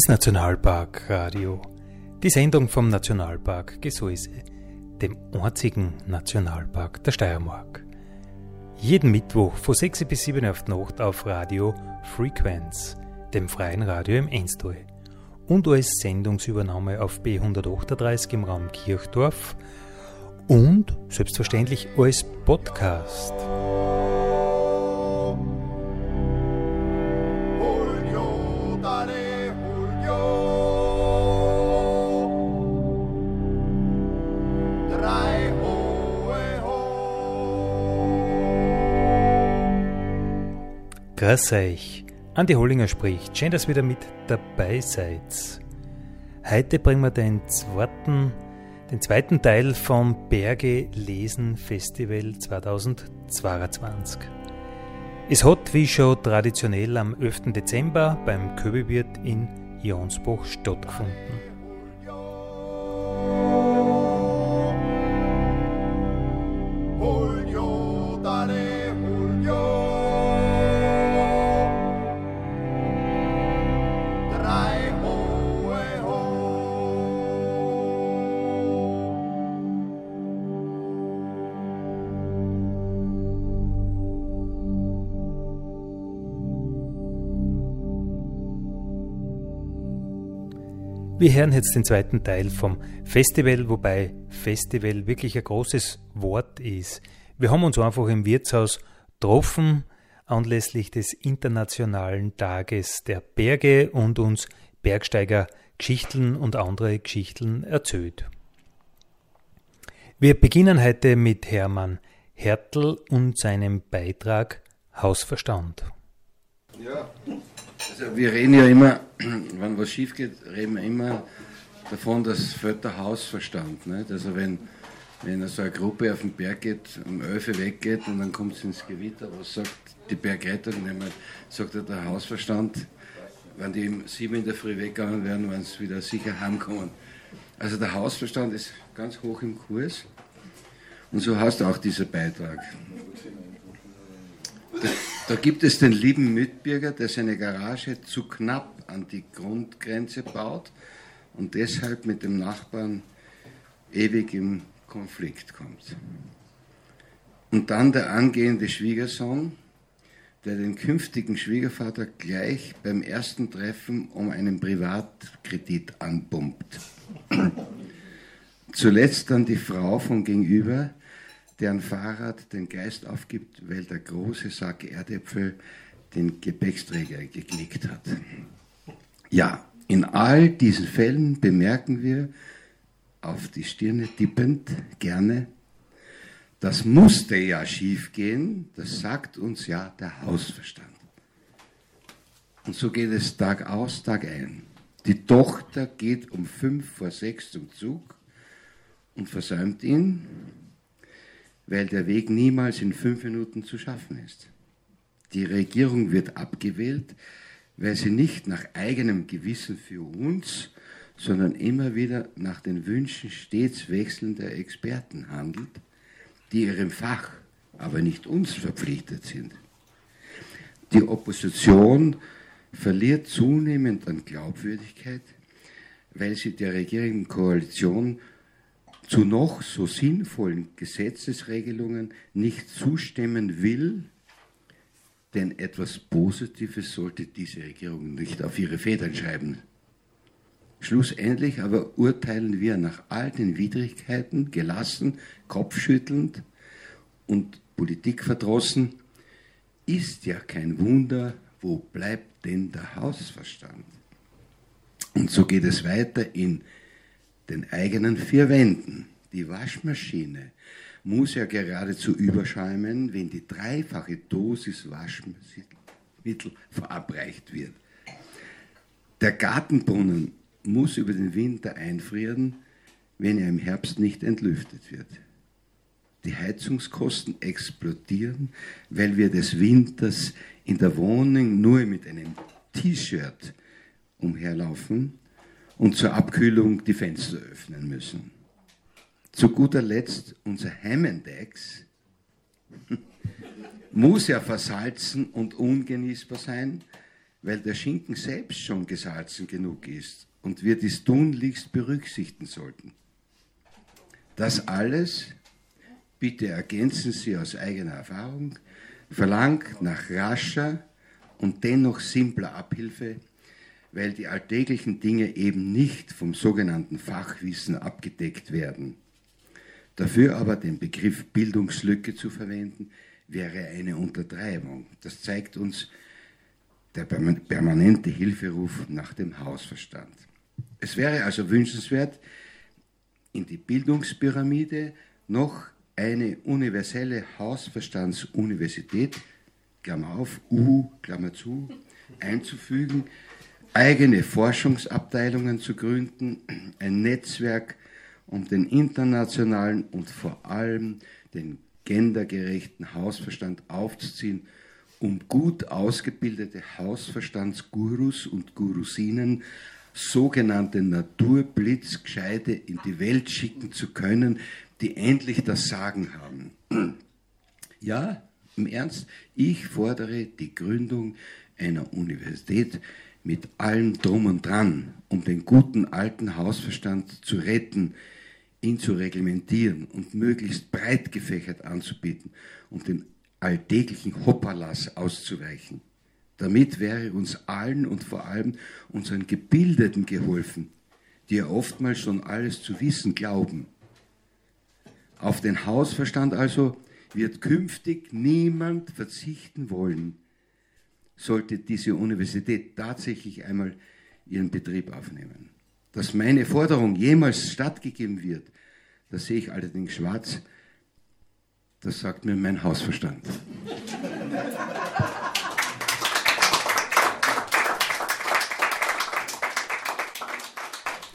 ist Nationalpark Radio. Die Sendung vom Nationalpark Gesäuse, dem einzigen Nationalpark der Steiermark. Jeden Mittwoch von 6 bis 7 auf die Nacht auf Radio Frequenz, dem freien Radio im Enstal. Und als Sendungsübernahme auf B138 im Raum Kirchdorf und selbstverständlich als Podcast. Grüß euch. Andi Hollinger spricht. Schön, dass ihr wieder mit dabei seid. Heute bringen wir den zweiten, den zweiten Teil vom Berge Lesen Festival 2022. Es hat, wie schon traditionell, am 11. Dezember beim Köbelwirt in Jonsbach stattgefunden. Wir hören jetzt den zweiten Teil vom Festival, wobei Festival wirklich ein großes Wort ist. Wir haben uns einfach im Wirtshaus getroffen anlässlich des Internationalen Tages der Berge und uns Bergsteiger Geschichten und andere Geschichten erzählt. Wir beginnen heute mit Hermann Hertel und seinem Beitrag Hausverstand. Ja, also wir reden ja immer, wenn was schief geht, reden wir immer davon, dass fällt der Hausverstand. Nicht? Also wenn, wenn so eine Gruppe auf den Berg geht, um 11 Uhr weggeht und dann kommt es ins Gewitter, was sagt die Bergrettung? Nämlich sagt ja der Hausverstand, wenn die um 7 in der Früh weggegangen wären, wenn sie wieder sicher heimkommen. Also der Hausverstand ist ganz hoch im Kurs und so heißt auch dieser Beitrag. Da gibt es den lieben Mitbürger, der seine Garage zu knapp an die Grundgrenze baut und deshalb mit dem Nachbarn ewig im Konflikt kommt. Und dann der angehende Schwiegersohn, der den künftigen Schwiegervater gleich beim ersten Treffen um einen Privatkredit anpumpt. Zuletzt dann die Frau von gegenüber, deren Fahrrad den Geist aufgibt, weil der große Sack Erdäpfel den Gepäcksträger geknickt hat. Ja, in all diesen Fällen bemerken wir, auf die Stirne tippend, gerne, das musste ja schiefgehen, das sagt uns ja der Hausverstand. Und so geht es Tag aus, Tag ein. Die Tochter geht um fünf vor sechs zum Zug und versäumt ihn, weil der Weg niemals in fünf Minuten zu schaffen ist. Die Regierung wird abgewählt, weil sie nicht nach eigenem Gewissen für uns, sondern immer wieder nach den Wünschen stets wechselnder Experten handelt, die ihrem Fach, aber nicht uns verpflichtet sind. Die Opposition verliert zunehmend an Glaubwürdigkeit, weil sie der regierenden Koalition zu noch so sinnvollen Gesetzesregelungen nicht zustimmen will, denn etwas Positives sollte diese Regierung nicht auf ihre Federn schreiben. Schlussendlich aber urteilen wir nach all den Widrigkeiten gelassen, kopfschüttelnd und politikverdrossen, ist ja kein Wunder, wo bleibt denn der Hausverstand? Und so geht es weiter in den eigenen vier Wänden. Die Waschmaschine muss ja geradezu überschäumen, wenn die dreifache Dosis Waschmittel verabreicht wird. Der Gartenbrunnen muss über den Winter einfrieren, wenn er im Herbst nicht entlüftet wird. Die Heizungskosten explodieren, weil wir des Winters in der Wohnung nur mit einem T-Shirt umherlaufen und zur Abkühlung die Fenster öffnen müssen. Zu guter Letzt unser Hammondeggs muss ja versalzen und ungenießbar sein, weil der Schinken selbst schon gesalzen genug ist und wir dies tunlichst berücksichtigen sollten. Das alles, bitte ergänzen Sie aus eigener Erfahrung, verlangt nach rascher und dennoch simpler Abhilfe, weil die alltäglichen Dinge eben nicht vom sogenannten Fachwissen abgedeckt werden. Dafür aber den Begriff Bildungslücke zu verwenden, wäre eine Untertreibung. Das zeigt uns der permanente Hilferuf nach dem Hausverstand. Es wäre also wünschenswert, in die Bildungspyramide noch eine universelle Hausverstandsuniversität, Klammer auf, U, Klammer zu, einzufügen, eigene Forschungsabteilungen zu gründen, ein Netzwerk um den internationalen und vor allem den gendergerechten Hausverstand aufzuziehen, um gut ausgebildete Hausverstandsgurus und Gurusinen, sogenannte Naturblitzgescheide in die Welt schicken zu können, die endlich das Sagen haben. Ja, im Ernst, ich fordere die Gründung einer Universität mit allem drum und dran, um den guten alten Hausverstand zu retten, ihn zu reglementieren und möglichst breit gefächert anzubieten und den alltäglichen Hoppalas auszuweichen. Damit wäre uns allen und vor allem unseren Gebildeten geholfen, die ja oftmals schon alles zu wissen glauben. Auf den Hausverstand also wird künftig niemand verzichten wollen, sollte diese Universität tatsächlich einmal ihren Betrieb aufnehmen dass meine Forderung jemals stattgegeben wird, das sehe ich allerdings schwarz. Das sagt mir mein Hausverstand.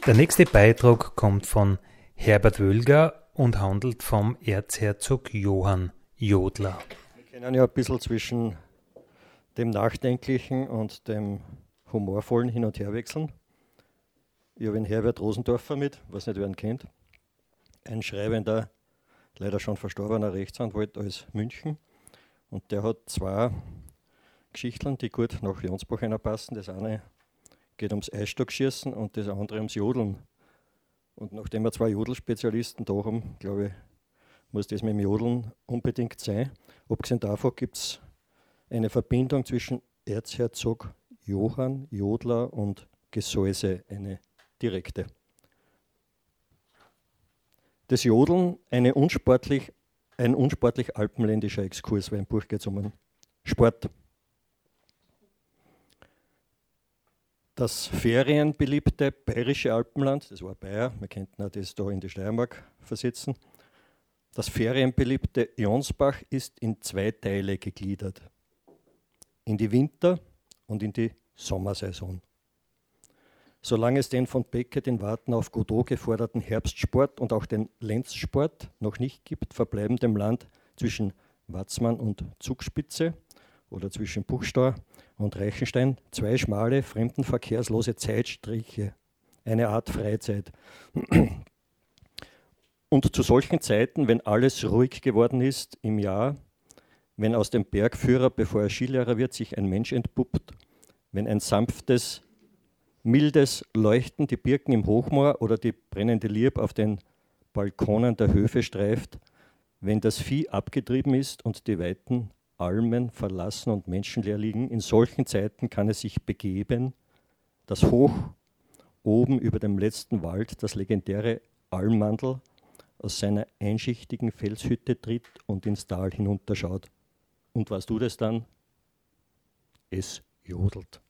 Der nächste Beitrag kommt von Herbert Wölger und handelt vom Erzherzog Johann Jodler. Wir können ja ein bisschen zwischen dem Nachdenklichen und dem Humorvollen hin und her wechseln. Ich habe einen Herbert Rosendorfer mit, was nicht wer ihn kennt. Ein schreibender, leider schon verstorbener Rechtsanwalt aus München. Und der hat zwei Geschichten, die gut nach Jonsbach passen. Das eine geht ums Eisstockschießen und das andere ums Jodeln. Und nachdem wir zwei Jodelspezialisten da haben, glaube ich, muss das mit dem Jodeln unbedingt sein. Abgesehen davon gibt es eine Verbindung zwischen Erzherzog Johann Jodler und Gesäuse, eine direkte. Das Jodeln, unsportlich, ein unsportlich alpenländischer Exkurs, weil im Buch geht es um einen Sport. Das ferienbeliebte bayerische Alpenland, das war Bayer, wir könnten das da in die Steiermark versetzen. Das ferienbeliebte Jonsbach ist in zwei Teile gegliedert. In die Winter- und in die Sommersaison. Solange es den von Beckett in Warten auf Godot geforderten Herbstsport und auch den Lenzsport noch nicht gibt, verbleiben dem Land zwischen Watzmann und Zugspitze oder zwischen Buchstau und Reichenstein zwei schmale, fremdenverkehrslose Zeitstriche, eine Art Freizeit. Und zu solchen Zeiten, wenn alles ruhig geworden ist im Jahr, wenn aus dem Bergführer, bevor er Skilehrer wird, sich ein Mensch entpuppt, wenn ein sanftes, mildes Leuchten die Birken im Hochmoor oder die brennende Lieb auf den Balkonen der Höfe streift, wenn das Vieh abgetrieben ist und die weiten Almen verlassen und menschenleer liegen, in solchen Zeiten kann es sich begeben, dass hoch oben über dem letzten Wald das legendäre Almandel aus seiner einschichtigen Felshütte tritt und ins Tal hinunterschaut. Und was tut es dann? Es jodelt.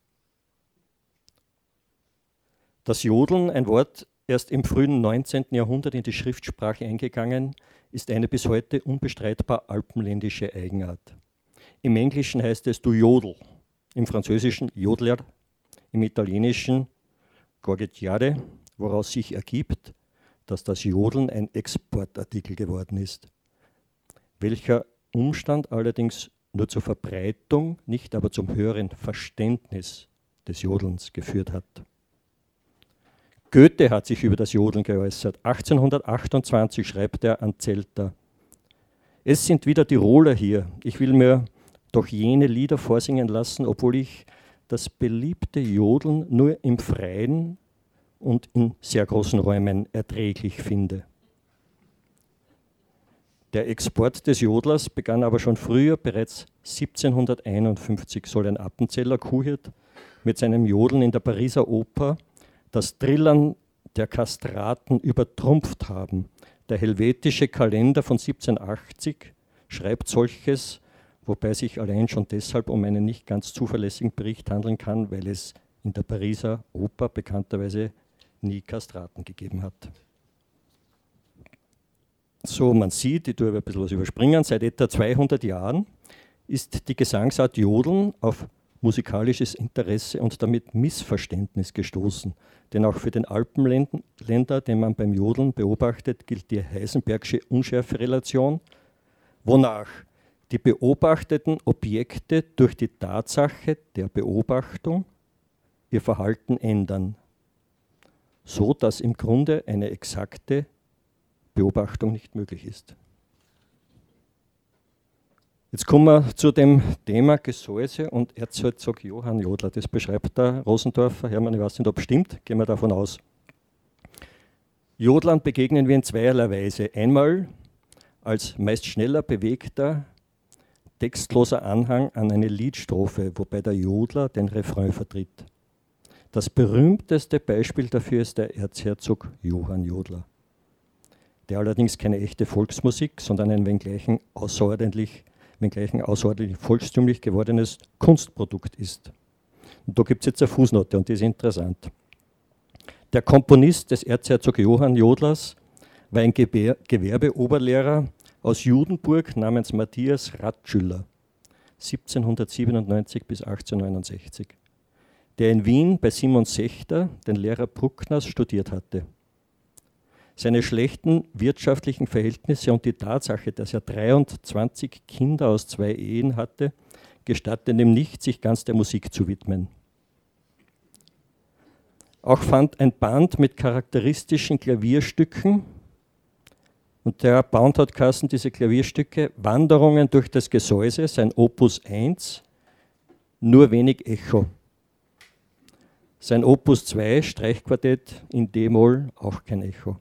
Das Jodeln, ein Wort erst im frühen 19. Jahrhundert in die Schriftsprache eingegangen, ist eine bis heute unbestreitbar alpenländische Eigenart. Im Englischen heißt es du Jodel, im Französischen Jodler, im Italienischen Gorgettiare, woraus sich ergibt, dass das Jodeln ein Exportartikel geworden ist. welcher Umstand allerdings nur zur Verbreitung, nicht aber zum höheren Verständnis des Jodelns geführt hat. Goethe hat sich über das Jodeln geäußert. 1828 schreibt er an Zelter. Es sind wieder Tiroler hier. Ich will mir doch jene Lieder vorsingen lassen, obwohl ich das beliebte Jodeln nur im Freien und in sehr großen Räumen erträglich finde. Der Export des Jodlers begann aber schon früher, bereits 1751 soll ein Appenzeller Kuhhirt mit seinem Jodeln in der Pariser Oper das Trillern der Kastraten übertrumpft haben. Der helvetische Kalender von 1780 schreibt solches, wobei sich allein schon deshalb um einen nicht ganz zuverlässigen Bericht handeln kann, weil es in der Pariser Oper bekannterweise nie Kastraten gegeben hat. So, man sieht, ich tue ein bisschen was überspringen, seit etwa 200 Jahren ist die Gesangsart Jodeln auf musikalisches Interesse und damit Missverständnis gestoßen. Denn auch für den Alpenländer, den man beim Jodeln beobachtet, gilt die Heisenbergsche Unschärferelation, wonach die beobachteten Objekte durch die Tatsache der Beobachtung ihr Verhalten ändern, so dass im Grunde eine exakte Beobachtung nicht möglich ist. Jetzt kommen wir zu dem Thema Gesäuse und Erzherzog Johann Jodler. Das beschreibt der Rosendorfer. Hermann, ich weiß nicht, ob es stimmt, gehen wir davon aus. Jodlern begegnen wir in zweierlei Weise. Einmal als meist schneller bewegter, textloser Anhang an eine Liedstrophe, wobei der Jodler den Refrain vertritt. Das berühmteste Beispiel dafür ist der Erzherzog Johann Jodler, der allerdings keine echte Volksmusik, sondern ein wenngleich außerordentlich wenngleich ein außerordentlich volkstümlich gewordenes Kunstprodukt ist. Und da gibt es jetzt eine Fußnote und die ist interessant. Der Komponist des Erzherzog Johann Jodlers war ein Gewerbeoberlehrer aus Judenburg namens Matthias Ratschüller, 1797 bis 1869, der in Wien bei Simon Sechter, den Lehrer Bruckners, studiert hatte. Seine schlechten wirtschaftlichen Verhältnisse und die Tatsache, dass er 23 Kinder aus zwei Ehen hatte, gestatten ihm nicht, sich ganz der Musik zu widmen. Auch fand ein Band mit charakteristischen Klavierstücken, und der Bound hat Kassen diese Klavierstücke, Wanderungen durch das Gesäuse, sein Opus 1, nur wenig Echo. Sein Opus 2, Streichquartett in D-Moll, auch kein Echo.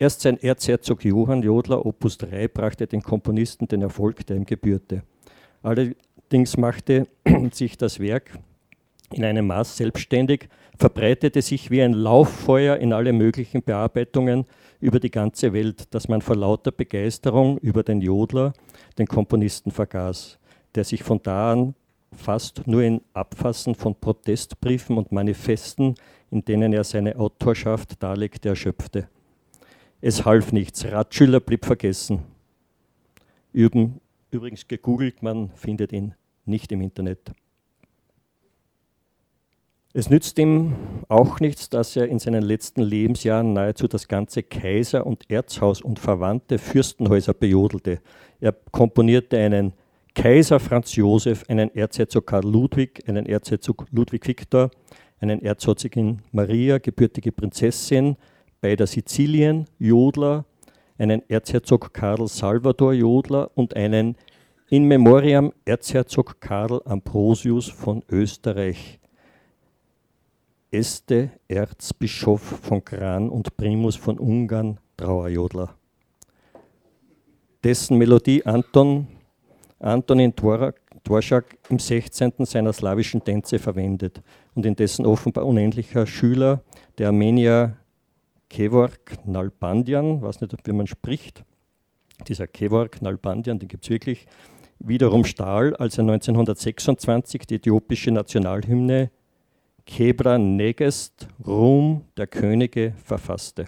Erst sein Erzherzog Johann Jodler, Opus 3, brachte den Komponisten den Erfolg, der ihm gebührte. Allerdings machte sich das Werk in einem Maß selbstständig, verbreitete sich wie ein Lauffeuer in alle möglichen Bearbeitungen über die ganze Welt, dass man vor lauter Begeisterung über den Jodler den Komponisten vergaß, der sich von da an fast nur in Abfassen von Protestbriefen und Manifesten, in denen er seine Autorschaft darlegte, erschöpfte. Es half nichts. Ratschüller blieb vergessen. Übrigens gegoogelt, man findet ihn nicht im Internet. Es nützt ihm auch nichts, dass er in seinen letzten Lebensjahren nahezu das ganze Kaiser- und Erzhaus und verwandte Fürstenhäuser bejodelte. Er komponierte einen Kaiser Franz Josef, einen Erzherzog Karl Ludwig, einen Erzherzog Ludwig Viktor, einen Erzherzogin Maria, gebürtige Prinzessin, beider Sizilien, Jodler, einen Erzherzog Karl Salvador Jodler und einen in Memoriam Erzherzog Karl Ambrosius von Österreich. Este Erzbischof von Gran und Primus von Ungarn, Trauerjodler. Dessen Melodie Anton, Antonin Dvorak im 16. seiner slawischen Tänze verwendet und in dessen offenbar unendlicher Schüler, der Armenier Kevork Nalbandian, weiß nicht, wie man spricht, dieser Kevork Nalbandian, den gibt es wirklich, wiederum stahl, als er 1926 die äthiopische Nationalhymne Kebra Negest, Ruhm der Könige, verfasste.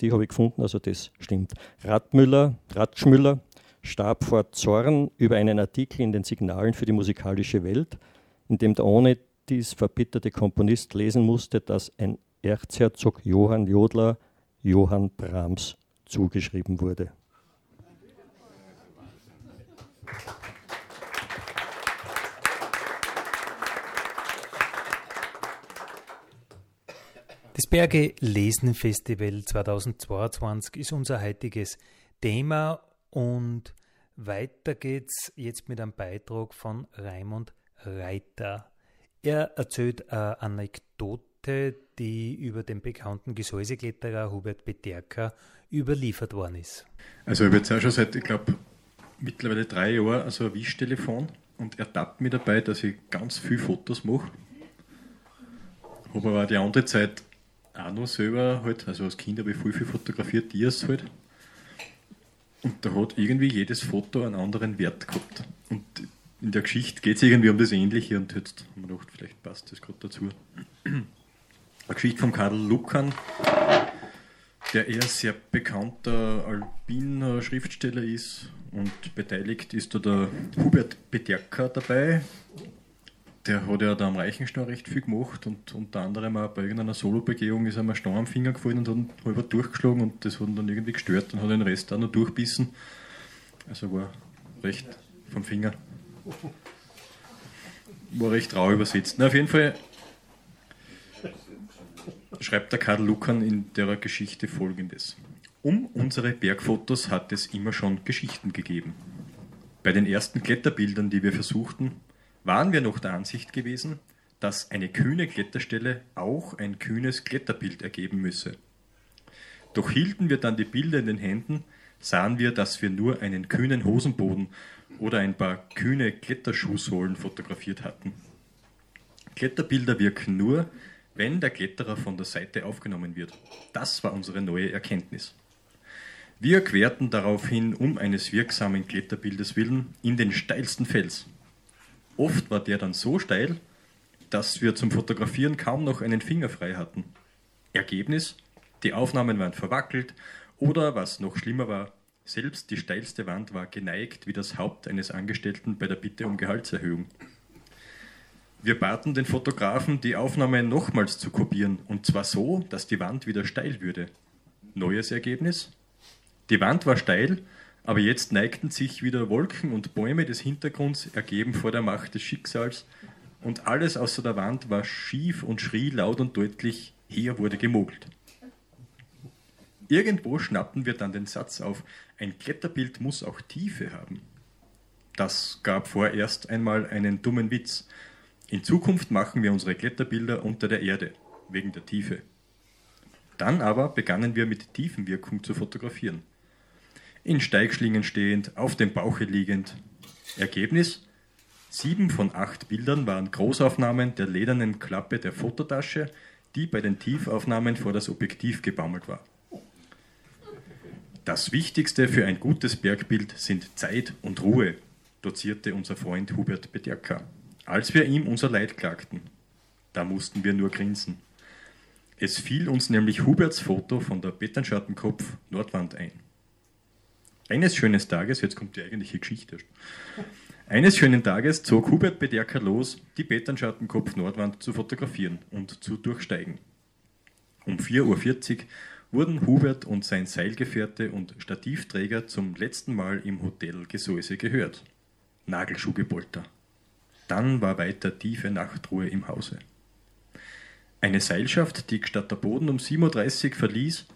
Die habe ich gefunden, also das stimmt. Radmüller, Ratschmüller starb vor Zorn über einen Artikel in den Signalen für die musikalische Welt, in dem der ohne dies verbitterte Komponist lesen musste, dass ein Erzherzog Johann Jodler Johann Brahms zugeschrieben wurde. Das Berge Lesen Festival 2022 ist unser heutiges Thema und weiter geht's jetzt mit einem Beitrag von Raimund Reiter. Er erzählt eine Anekdote die über den bekannten Gesäusekletterer Hubert Peterka überliefert worden ist. Also ich habe jetzt auch schon seit, ich glaube, mittlerweile drei Jahren also ein Wischtelefon und er tappt mich dabei, dass ich ganz viele Fotos mache. Habe aber die andere Zeit auch noch selber halt, also als Kind habe ich viel, viel fotografiert, Dias halt. Und da hat irgendwie jedes Foto einen anderen Wert gehabt. Und in der Geschichte geht es irgendwie um das Ähnliche und jetzt haben wir gedacht, vielleicht passt das gerade dazu. Eine Geschichte von Karl Lukan, der eher sehr bekannter alpiner Schriftsteller ist und beteiligt ist da der Hubert Bederker dabei. Der hat ja da am Reichenstein recht viel gemacht und unter anderem auch bei irgendeiner Solo-Begehung ist ihm ein Stein am Finger gefallen und hat halber durchgeschlagen und das hat ihn dann irgendwie gestört und hat den Rest auch noch durchbissen. Also war recht vom Finger. War recht rau übersetzt. Na, auf jeden Fall schreibt der Karl Lukan in der Geschichte folgendes. Um unsere Bergfotos hat es immer schon Geschichten gegeben. Bei den ersten Kletterbildern, die wir versuchten, waren wir noch der Ansicht gewesen, dass eine kühne Kletterstelle auch ein kühnes Kletterbild ergeben müsse. Doch hielten wir dann die Bilder in den Händen, sahen wir, dass wir nur einen kühnen Hosenboden oder ein paar kühne Kletterschuhsohlen fotografiert hatten. Kletterbilder wirken nur, wenn der Kletterer von der Seite aufgenommen wird. Das war unsere neue Erkenntnis. Wir querten daraufhin um eines wirksamen Kletterbildes willen in den steilsten Fels. Oft war der dann so steil, dass wir zum Fotografieren kaum noch einen Finger frei hatten. Ergebnis? Die Aufnahmen waren verwackelt oder, was noch schlimmer war, selbst die steilste Wand war geneigt wie das Haupt eines Angestellten bei der Bitte um Gehaltserhöhung. Wir baten den Fotografen, die Aufnahme nochmals zu kopieren, und zwar so, dass die Wand wieder steil würde. Neues Ergebnis? Die Wand war steil, aber jetzt neigten sich wieder Wolken und Bäume des Hintergrunds ergeben vor der Macht des Schicksals, und alles außer der Wand war schief und schrie laut und deutlich, hier wurde gemogelt. Irgendwo schnappten wir dann den Satz auf, ein Kletterbild muss auch Tiefe haben. Das gab vorerst einmal einen dummen Witz. In Zukunft machen wir unsere Kletterbilder unter der Erde, wegen der Tiefe. Dann aber begannen wir mit Tiefenwirkung zu fotografieren. In Steigschlingen stehend, auf dem Bauche liegend. Ergebnis? Sieben von acht Bildern waren Großaufnahmen der ledernen Klappe der Fototasche, die bei den Tiefaufnahmen vor das Objektiv gebaumelt war. Das Wichtigste für ein gutes Bergbild sind Zeit und Ruhe, dozierte unser Freund Hubert Bederka, als wir ihm unser Leid klagten. Da mussten wir nur grinsen. Es fiel uns nämlich Huberts Foto von der Betternschattenkopf Nordwand ein. Eines schönen Tages, jetzt kommt die eigentliche Geschichte, eines schönen Tages zog Hubert Bederka los, die Betternschattenkopf Nordwand zu fotografieren und zu durchsteigen. Um 4.40 Uhr wurden Hubert und sein Seilgefährte und Stativträger zum letzten Mal im Hotel Gesäuse gehört. Nagelschuhgepolter. Dann war weiter tiefe Nachtruhe im Hause. Eine Seilschaft, die statt der Boden um 7.30 Uhr verließ,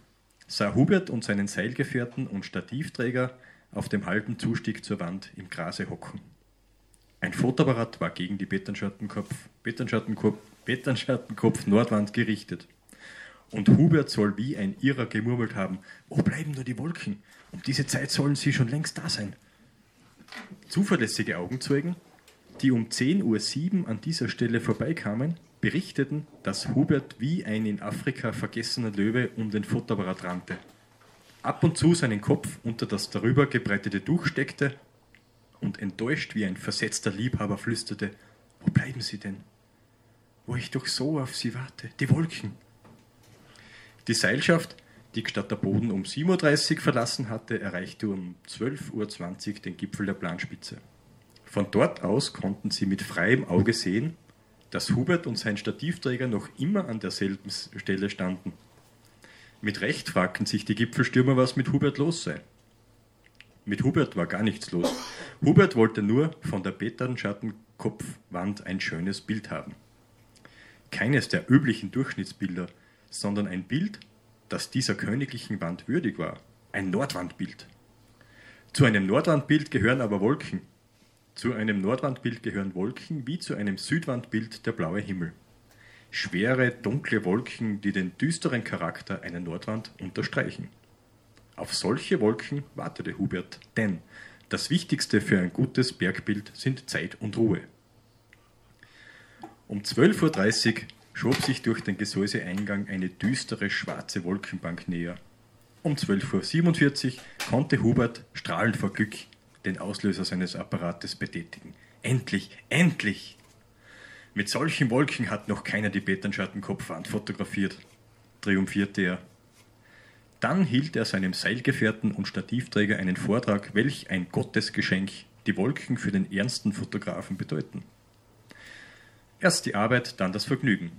sah Hubert und seinen Seilgefährten und Stativträger auf dem halben Zustieg zur Wand im Grase hocken. Ein Fotoapparat war gegen die Betternschattenkopf, Betternschattenkopf, Betternschattenkopf Nordwand gerichtet. Und Hubert soll wie ein Irrer gemurmelt haben, wo bleiben nur die Wolken? Um diese Zeit sollen sie schon längst da sein. Zuverlässige Augenzeugen, die um 10.07 Uhr an dieser Stelle vorbeikamen, berichteten, dass Hubert wie ein in Afrika vergessener Löwe um den Fotoapparat rannte, ab und zu seinen Kopf unter das darüber gebreitete Tuch steckte und enttäuscht wie ein versetzter Liebhaber flüsterte, wo bleiben sie denn? Wo ich doch so auf sie warte, die Wolken. Die Seilschaft, die statt der Boden um 7.30 Uhr verlassen hatte, erreichte um 12.20 Uhr den Gipfel der Planspitze. Von dort aus konnten sie mit freiem Auge sehen, dass Hubert und sein Stativträger noch immer an derselben Stelle standen. Mit Recht fragten sich die Gipfelstürmer, was mit Hubert los sei. Mit Hubert war gar nichts los. Hubert wollte nur von der Beternschattenkopfwand ein schönes Bild haben. Keines der üblichen Durchschnittsbilder, sondern ein Bild, das dieser königlichen Wand würdig war. Ein Nordwandbild. Zu einem Nordwandbild gehören aber Wolken. Zu einem Nordwandbild gehören Wolken wie zu einem Südwandbild der blaue Himmel. Schwere, dunkle Wolken, die den düsteren Charakter einer Nordwand unterstreichen. Auf solche Wolken wartete Hubert, denn das Wichtigste für ein gutes Bergbild sind Zeit und Ruhe. Um 12.30 Uhr schob sich durch den Gesäuseeingang eine düstere schwarze Wolkenbank näher. Um 12.47 Uhr konnte Hubert strahlend vor Glück den Auslöser seines Apparates betätigen. Endlich, endlich! Mit solchen Wolken hat noch keiner die Beternschattenkopfwand fotografiert, triumphierte er. Dann hielt er seinem Seilgefährten und Stativträger einen Vortrag, welch ein Gottesgeschenk die Wolken für den ernsten Fotografen bedeuten. Erst die Arbeit, dann das Vergnügen.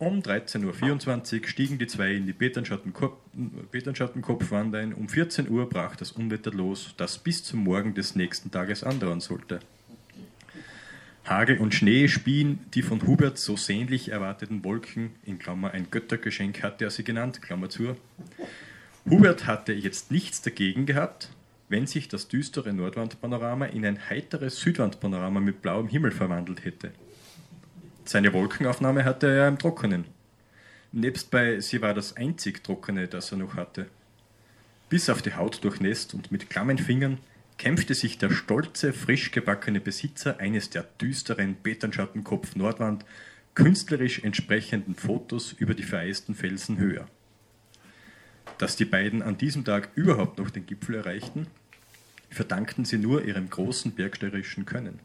Um 13.24 Uhr stiegen die zwei in die Beternschattenkopfwand ein. Um 14 Uhr brach das Unwetter los, das bis zum Morgen des nächsten Tages andauern sollte. Hagel und Schnee spien die von Hubert so sehnlich erwarteten Wolken, in Klammer ein Göttergeschenk hatte er sie genannt, Klammer zu. Hubert hatte jetzt nichts dagegen gehabt, wenn sich das düstere Nordwandpanorama in ein heiteres Südwandpanorama mit blauem Himmel verwandelt hätte. Seine Wolkenaufnahme hatte er im Trockenen. Nebst bei sie war das einzig Trockene, das er noch hatte. Bis auf die Haut durchnässt und mit klammen Fingern kämpfte sich der stolze, frisch gebackene Besitzer eines der düsteren Beternschattenkopf Nordwand künstlerisch entsprechenden Fotos über die vereisten Felsen höher. Dass die beiden an diesem Tag überhaupt noch den Gipfel erreichten, verdankten sie nur ihrem großen bergsteirischen Können.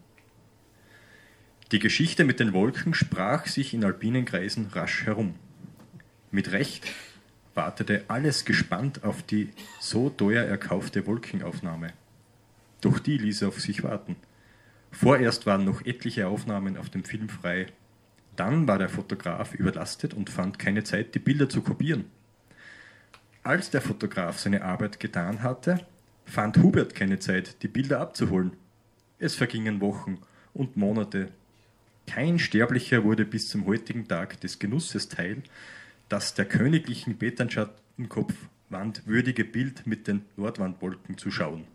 Die Geschichte mit den Wolken sprach sich in alpinen Kreisen rasch herum. Mit Recht wartete alles gespannt auf die so teuer erkaufte Wolkenaufnahme. Doch die ließ auf sich warten. Vorerst waren noch etliche Aufnahmen auf dem Film frei. Dann war der Fotograf überlastet und fand keine Zeit, die Bilder zu kopieren. Als der Fotograf seine Arbeit getan hatte, fand Hubert keine Zeit, die Bilder abzuholen. Es vergingen Wochen und Monate kein Sterblicher wurde bis zum heutigen Tag des Genusses teil, das der königlichen Beternschattenkopfwand würdige Bild mit den Nordwandwolken zu schauen.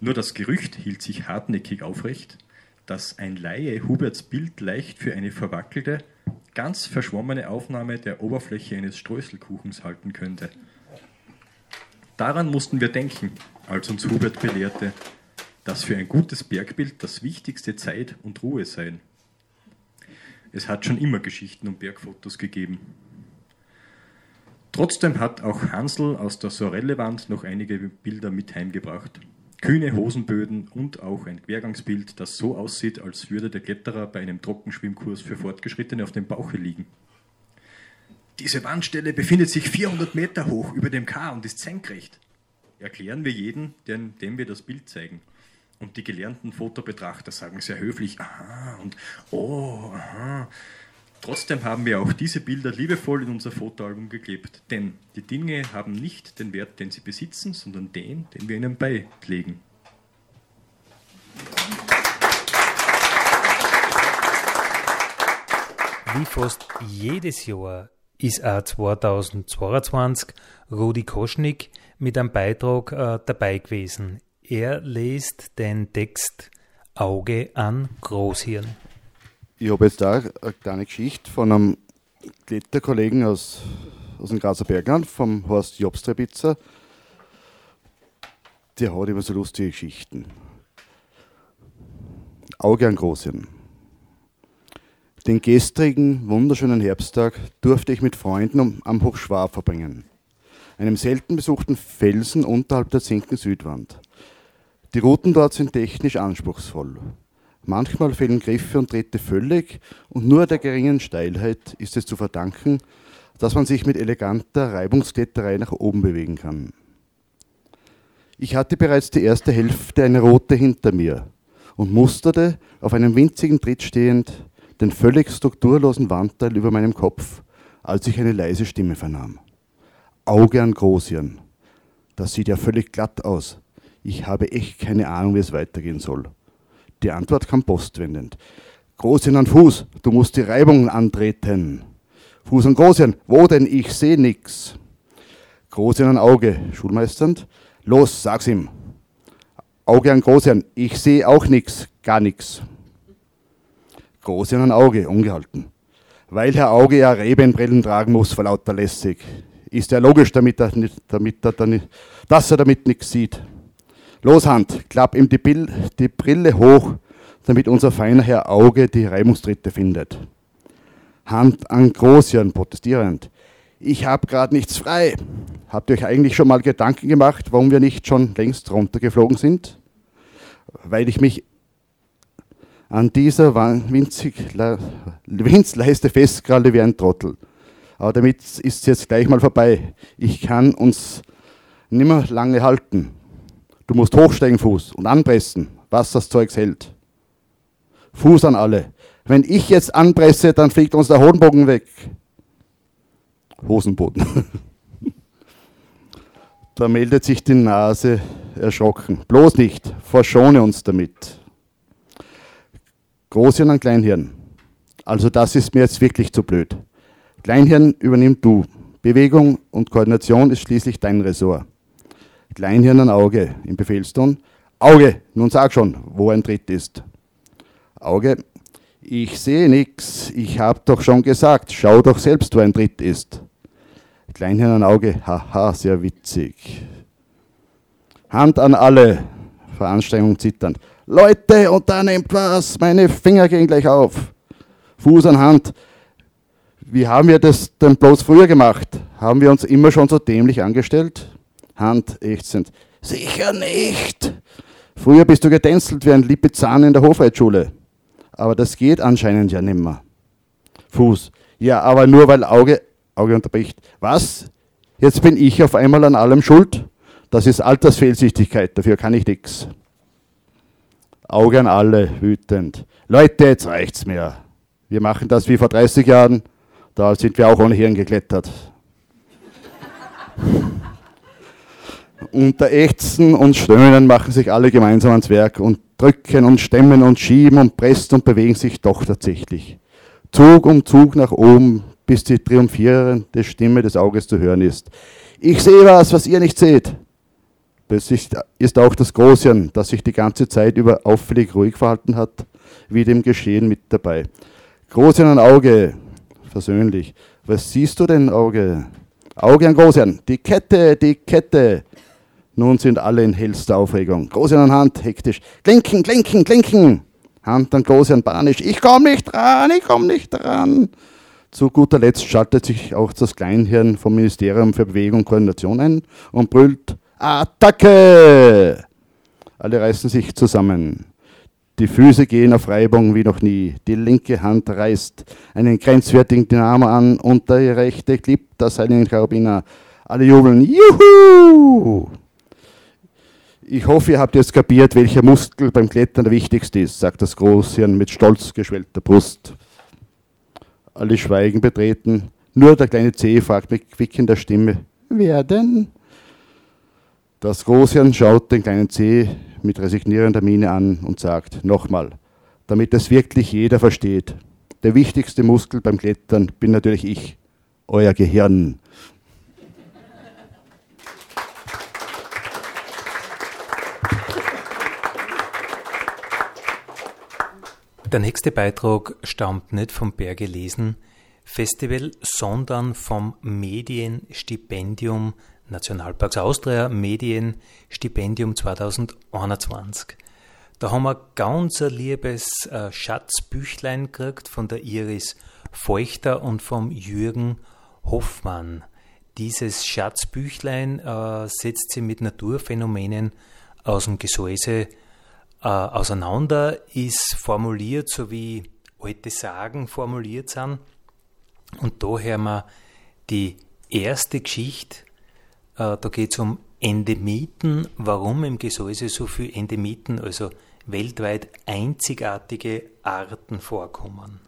Nur das Gerücht hielt sich hartnäckig aufrecht, dass ein Laie Huberts Bild leicht für eine verwackelte, ganz verschwommene Aufnahme der Oberfläche eines Streuselkuchens halten könnte. Daran mussten wir denken, als uns Hubert belehrte, dass für ein gutes Bergbild das Wichtigste Zeit und Ruhe seien. Es hat schon immer Geschichten und Bergfotos gegeben. Trotzdem hat auch Hansl aus der Sorellewand noch einige Bilder mit heimgebracht. Kühne Hosenböden und auch ein Quergangsbild, das so aussieht, als würde der Kletterer bei einem Trockenschwimmkurs für Fortgeschrittene auf dem Bauche liegen. Diese Wandstelle befindet sich 400 Meter hoch über dem K und ist senkrecht. Erklären wir jeden, dem wir das Bild zeigen. Und die gelernten Fotobetrachter sagen sehr höflich, aha und oh, aha. Trotzdem haben wir auch diese Bilder liebevoll in unser Fotoalbum geklebt, denn die Dinge haben nicht den Wert, den sie besitzen, sondern den, den wir ihnen beilegen. Wie fast jedes Jahr ist auch 2022 Rudi Koschnik mit einem Beitrag äh, dabei gewesen. Er liest den Text Auge an Großhirn. Ich habe jetzt da eine kleine Geschichte von einem Kletterkollegen aus, aus dem Grazer Bergland, vom Horst Jobstrebitzer. Der hat immer so lustige Geschichten. Auge an Großhirn. Den gestrigen, wunderschönen Herbsttag durfte ich mit Freunden am Hochschwar verbringen, einem selten besuchten Felsen unterhalb der Zinken Südwand. Die Routen dort sind technisch anspruchsvoll. Manchmal fehlen Griffe und Tritte völlig und nur der geringen Steilheit ist es zu verdanken, dass man sich mit eleganter Reibungskletterei nach oben bewegen kann. Ich hatte bereits die erste Hälfte einer Route hinter mir und musterte, auf einem winzigen Tritt stehend, den völlig strukturlosen Wandteil über meinem Kopf, als ich eine leise Stimme vernahm. Auge an Großhirn. Das sieht ja völlig glatt aus ich habe echt keine Ahnung, wie es weitergehen soll. Die Antwort kam postwendend. Groß in den Fuß, du musst die Reibung antreten. Fuß an Großhirn, wo denn? Ich seh nix. Großhirn an Auge, Schulmeisternd. Los, sag's ihm. Auge an Großhirn, ich seh auch nix, gar nix. Großhirn an Auge, ungehalten. Weil Herr Auge ja Rebenbrillen tragen muss vor lauter lässig. Ist ja logisch, damit er, damit er dann, dass er damit nichts sieht. Los, Hand, klapp ihm die, Bill, die Brille hoch, damit unser feiner Herr Auge die Reibungstritte findet. Hand an Großhirn, protestierend. Ich hab grad nichts frei. Habt ihr euch eigentlich schon mal Gedanken gemacht, warum wir nicht schon längst runtergeflogen sind? Weil ich mich an dieser Winzleiste festkralle wie ein Trottel. Aber damit ist es jetzt gleich mal vorbei. Ich kann uns nimmer lange halten. Du musst hochsteigen, Fuß, und anpressen, was das Zeugs hält. Fuß an alle. Wenn ich jetzt anpresse, dann fliegt uns der Hodenbogen weg. Hosenboden. da meldet sich die Nase erschrocken. Bloß nicht, verschone uns damit. Großhirn an Kleinhirn. Also das ist mir jetzt wirklich zu blöd. Kleinhirn übernimm du. Bewegung und Koordination ist schließlich dein Ressort. Kleinhirn an Auge im Befehlston. Auge, nun sag schon, wo ein Tritt ist. Auge, ich sehe nix, ich hab doch schon gesagt, schau doch selbst, wo ein Tritt ist. Kleinhirn an Auge, haha, sehr witzig. Hand an alle, Veranstrengung zitternd. Leute, unternehmt was, meine Finger gehen gleich auf. Fuß an Hand, wie haben wir das denn bloß früher gemacht? Haben wir uns immer schon so dämlich angestellt? Hand ächzend. Sicher nicht. Früher bist du getänzelt wie ein Lippezahn in der Hofreitschule. Aber das geht anscheinend ja nimmer. Fuß. Ja, aber nur weil Auge, Auge unterbricht. Was? Jetzt bin ich auf einmal an allem schuld? Das ist Altersfehlsichtigkeit, dafür kann ich nix. Auge an alle, wütend. Leute, jetzt reicht's mir. Wir machen das wie vor 30 Jahren. Da sind wir auch ohne Hirn geklettert. Unter Ächzen und Stöhnen machen sich alle gemeinsam ans Werk und drücken und stemmen und schieben und pressen und bewegen sich doch tatsächlich. Zug um Zug nach oben, bis die triumphierende Stimme des Auges zu hören ist. Ich sehe was, was ihr nicht seht. Plötzlich ist auch das Großhirn, das sich die ganze Zeit über auffällig ruhig verhalten hat, wie dem Geschehen mit dabei. Großhirn an Auge, versöhnlich. Was siehst du denn, Auge? Auge an Großhirn. Die Kette, die Kette. Nun sind alle in hellster Aufregung. Großhirn an Hand, hektisch. Klinken, klinken, klinken. Hand an Großhirn, panisch. Ich komm nicht dran, ich komm nicht dran. Zu guter Letzt schaltet sich auch das Kleinhirn vom Ministerium für Bewegung und Koordination ein und brüllt Attacke! Alle reißen sich zusammen. Die Füße gehen auf Reibung wie noch nie. Die linke Hand reißt einen grenzwertigen Dynamo an und der rechte klippt das seinen Karabiner. Alle jubeln. Juhu! Ich hoffe, ihr habt jetzt kapiert, welcher Muskel beim Klettern der wichtigste ist, sagt das Großhirn mit stolz geschwellter Brust. Alle schweigen betreten. Nur der kleine C fragt mit quickender Stimme: Wer denn? Das Großhirn schaut den kleinen C mit resignierender Miene an und sagt nochmal, damit es wirklich jeder versteht. Der wichtigste Muskel beim Klettern bin natürlich ich, euer Gehirn. Der nächste Beitrag stammt nicht vom Berge lesen Festival, sondern vom Medienstipendium Nationalparks Austria Medienstipendium 2021. Da haben wir ganz ein liebes äh, Schatzbüchlein gekriegt von der Iris Feuchter und vom Jürgen Hoffmann. Dieses Schatzbüchlein äh, setzt sich mit Naturphänomenen aus dem Gesäuse äh, auseinander, ist formuliert, so wie alte Sagen formuliert sind. Und da hören wir die erste Geschichte äh, da geht es um Endemiten, warum im Gesäuse so viele Endemiten, also weltweit einzigartige Arten vorkommen.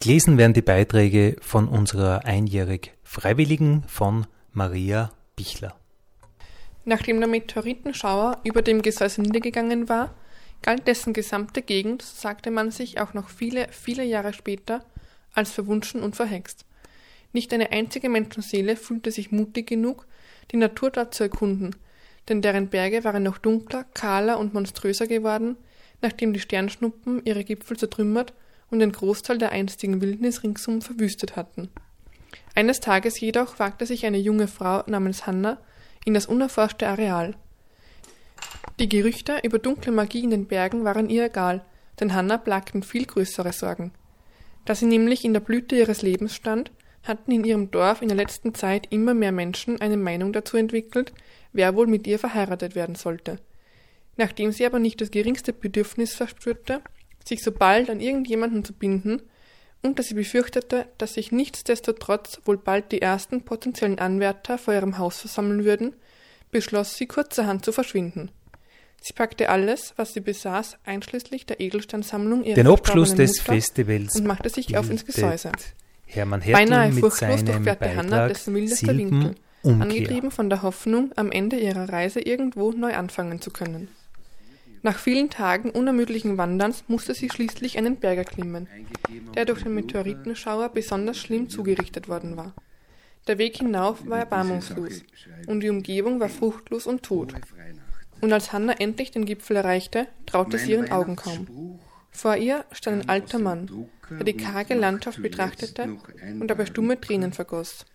Gelesen werden die Beiträge von unserer einjährig Freiwilligen von Maria Bichler. Nachdem der Meteoritenschauer über dem Gesäuse niedergegangen war, galt dessen gesamte Gegend, sagte man sich auch noch viele, viele Jahre später, als verwunschen und verhext. Nicht eine einzige Menschenseele fühlte sich mutig genug, die Natur dort zu erkunden, denn deren Berge waren noch dunkler, kahler und monströser geworden, nachdem die Sternschnuppen ihre Gipfel zertrümmert und den Großteil der einstigen Wildnis ringsum verwüstet hatten. Eines Tages jedoch wagte sich eine junge Frau namens Hanna in das unerforschte Areal. Die Gerüchte über dunkle Magie in den Bergen waren ihr egal, denn Hanna plagten viel größere Sorgen. Da sie nämlich in der Blüte ihres Lebens stand, hatten in ihrem Dorf in der letzten Zeit immer mehr Menschen eine Meinung dazu entwickelt, wer wohl mit ihr verheiratet werden sollte. Nachdem sie aber nicht das geringste Bedürfnis verspürte, sich so bald an irgendjemanden zu binden, und dass sie befürchtete, dass sich nichtsdestotrotz wohl bald die ersten potenziellen Anwärter vor ihrem Haus versammeln würden, beschloss sie kurzerhand zu verschwinden. Sie packte alles, was sie besaß, einschließlich der Edelsteinsammlung ihrer Den Abschluss des Mutter, Festivals und machte sich auf ins Gesäuse. Hermann Beinahe Hertel mit furchtlos durchquerte Hannah Beitrag dessen mildester Silben Winkel, Umkehr. angetrieben von der Hoffnung, am Ende ihrer Reise irgendwo neu anfangen zu können. Nach vielen Tagen unermüdlichen Wanderns musste sie schließlich einen Berg erklimmen, der durch den Meteoritenschauer besonders schlimm zugerichtet worden war. Der Weg hinauf war erbarmungslos, und die Umgebung war fruchtlos und tot. Und als Hannah endlich den Gipfel erreichte, traute sie ihren Augen kaum. Vor ihr stand ein alter Mann, der die karge Landschaft betrachtete und dabei stumme Tränen vergoss.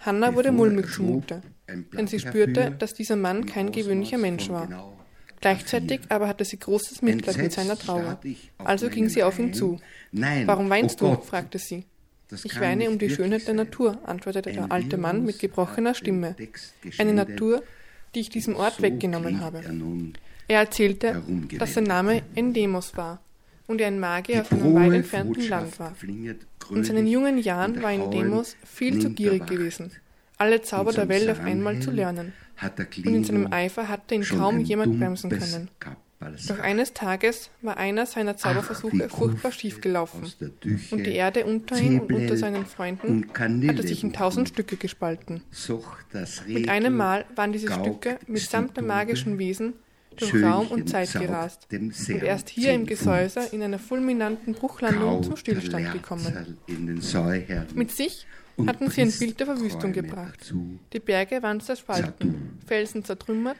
Hannah wurde mulmig zumute, denn sie spürte, dass dieser Mann kein gewöhnlicher Mensch war. Gleichzeitig aber hatte sie großes Mitleid mit seiner Trauer. Also ging sie auf ihn zu. Warum weinst du? fragte sie. Ich weine um die Schönheit der Natur, antwortete der alte Mann mit gebrochener Stimme. Eine Natur, die ich diesem Ort weggenommen habe. Er erzählte, dass sein Name Endemos war und er ein Magier aus einem weit entfernten Land war. In seinen jungen Jahren war Endemos viel zu gierig gewesen, alle Zauber der Welt auf einmal zu lernen. Und in seinem Eifer hatte ihn kaum jemand bremsen können. Doch eines Tages war einer seiner Zauberversuche furchtbar schief gelaufen und die Erde unter ihm und unter seinen Freunden hatte sich in tausend Stücke gespalten. Mit einem Mal waren diese Stücke mitsamt der magischen Wesen durch Raum und Zeit gerast und erst hier im Gesäuse in einer fulminanten Bruchlandung zum Stillstand gekommen. Mit sich hatten sie ein Bild der Verwüstung gebracht. Die Berge waren zerspalten, Felsen zertrümmert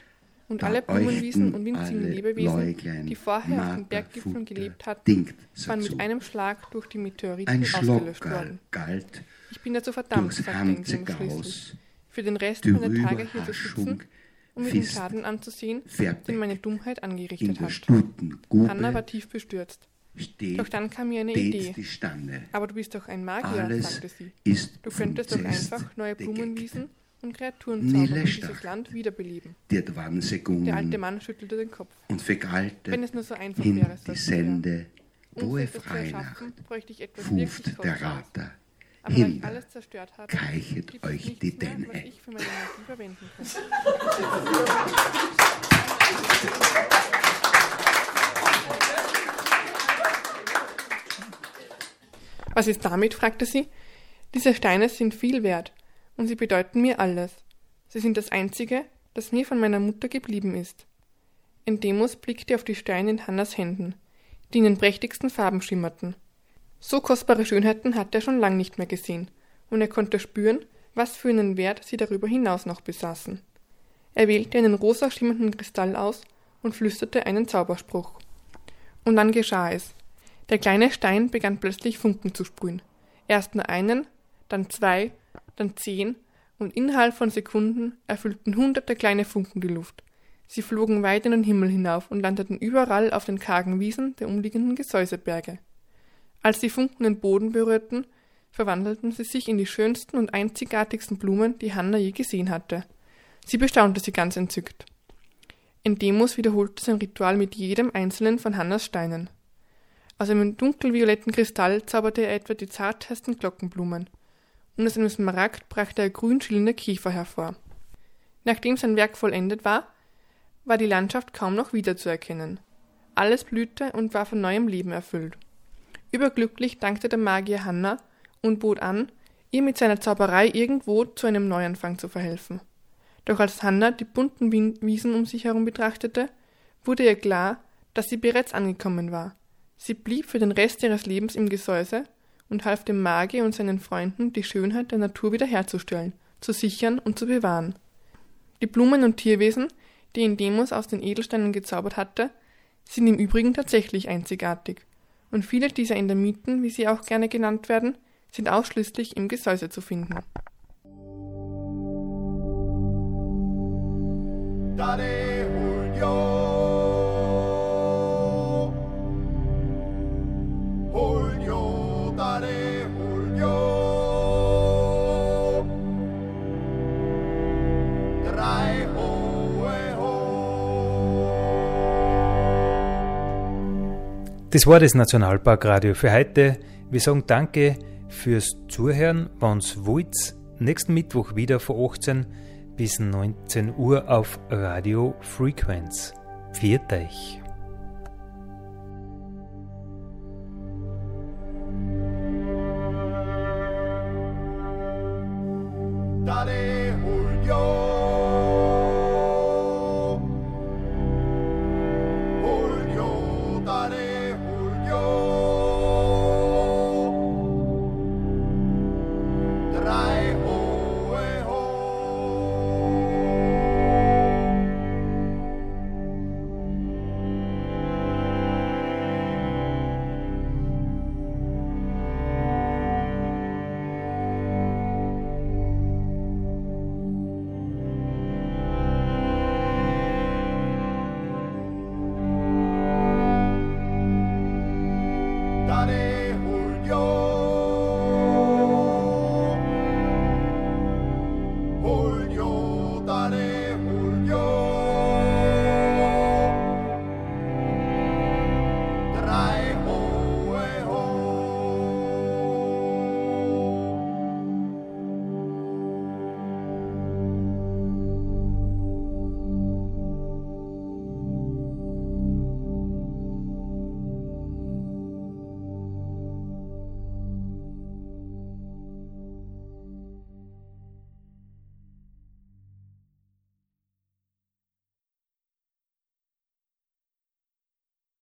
und alle Blumenwiesen und winzigen Lebewesen, die vorher auf den Berggipfeln gelebt hatten, waren mit einem Schlag durch die Meteoriten ausgelöscht worden. Ich bin dazu verdammt, sagte Ingrim schließlich, für den Rest meiner Tage hier zu sitzen, um mir den Schaden anzusehen, den meine Dummheit angerichtet hat. Hanna war tief bestürzt. Doch dann kam mir eine Idee. Aber du bist doch ein Magier, sagte sie. Du könntest doch einfach neue Blumenwiesen und Kreaturen zaubern und dieses Land wiederbeleben. Der alte Mann schüttelte den Kopf. Wenn es nur so einfach wäre, sagte er. Um es zu erschaffen, bräuchte ich etwas wirklich der. Rater. Aber da ich Hinder, alles zerstört habe, keichet gibt es euch die mehr, was ich für meine Magie verwenden könnte. Was ist damit? fragte sie. Diese Steine sind viel wert und sie bedeuten mir alles. Sie sind das Einzige, das mir von meiner Mutter geblieben ist. Endemus blickte auf die Steine in Hannas Händen, die in den prächtigsten Farben schimmerten. So kostbare Schönheiten hatte er schon lang nicht mehr gesehen, und er konnte spüren, was für einen Wert sie darüber hinaus noch besaßen. Er wählte einen rosa schimmernden Kristall aus und flüsterte einen Zauberspruch. Und dann geschah es. Der kleine Stein begann plötzlich Funken zu sprühen. Erst nur einen, dann zwei, dann zehn, und innerhalb von Sekunden erfüllten hunderte kleine Funken die Luft. Sie flogen weit in den Himmel hinauf und landeten überall auf den kargen Wiesen der umliegenden Gesäuseberge. Als die Funken den Boden berührten, verwandelten sie sich in die schönsten und einzigartigsten Blumen, die Hanna je gesehen hatte. Sie bestaunte sie ganz entzückt. Endemus wiederholte sein Ritual mit jedem einzelnen von Hannas Steinen. Aus einem dunkelvioletten Kristall zauberte er etwa die zartesten Glockenblumen, und aus einem Smaragd brachte er grün schillernde Kiefer hervor. Nachdem sein Werk vollendet war, war die Landschaft kaum noch wiederzuerkennen. Alles blühte und war von neuem Leben erfüllt. Überglücklich dankte der Magier Hanna und bot an, ihr mit seiner Zauberei irgendwo zu einem Neuanfang zu verhelfen. Doch als Hanna die bunten Wiesen um sich herum betrachtete, wurde ihr klar, dass sie bereits angekommen war. Sie blieb für den Rest ihres Lebens im Gesäuse und half dem Magier und seinen Freunden, die Schönheit der Natur wiederherzustellen, zu sichern und zu bewahren. Die Blumen und Tierwesen, die ihn Demos aus den Edelsteinen gezaubert hatte, sind im Übrigen tatsächlich einzigartig, und viele dieser Endemiten, wie sie auch gerne genannt werden, sind ausschließlich im Gesäuse zu finden. Dare Das war das Nationalparkradio für heute. Wir sagen Danke fürs Zuhören. Wenn's wollt, nächsten Mittwoch wieder von 18 bis 19 Uhr auf Radio Frequenz. Viert euch!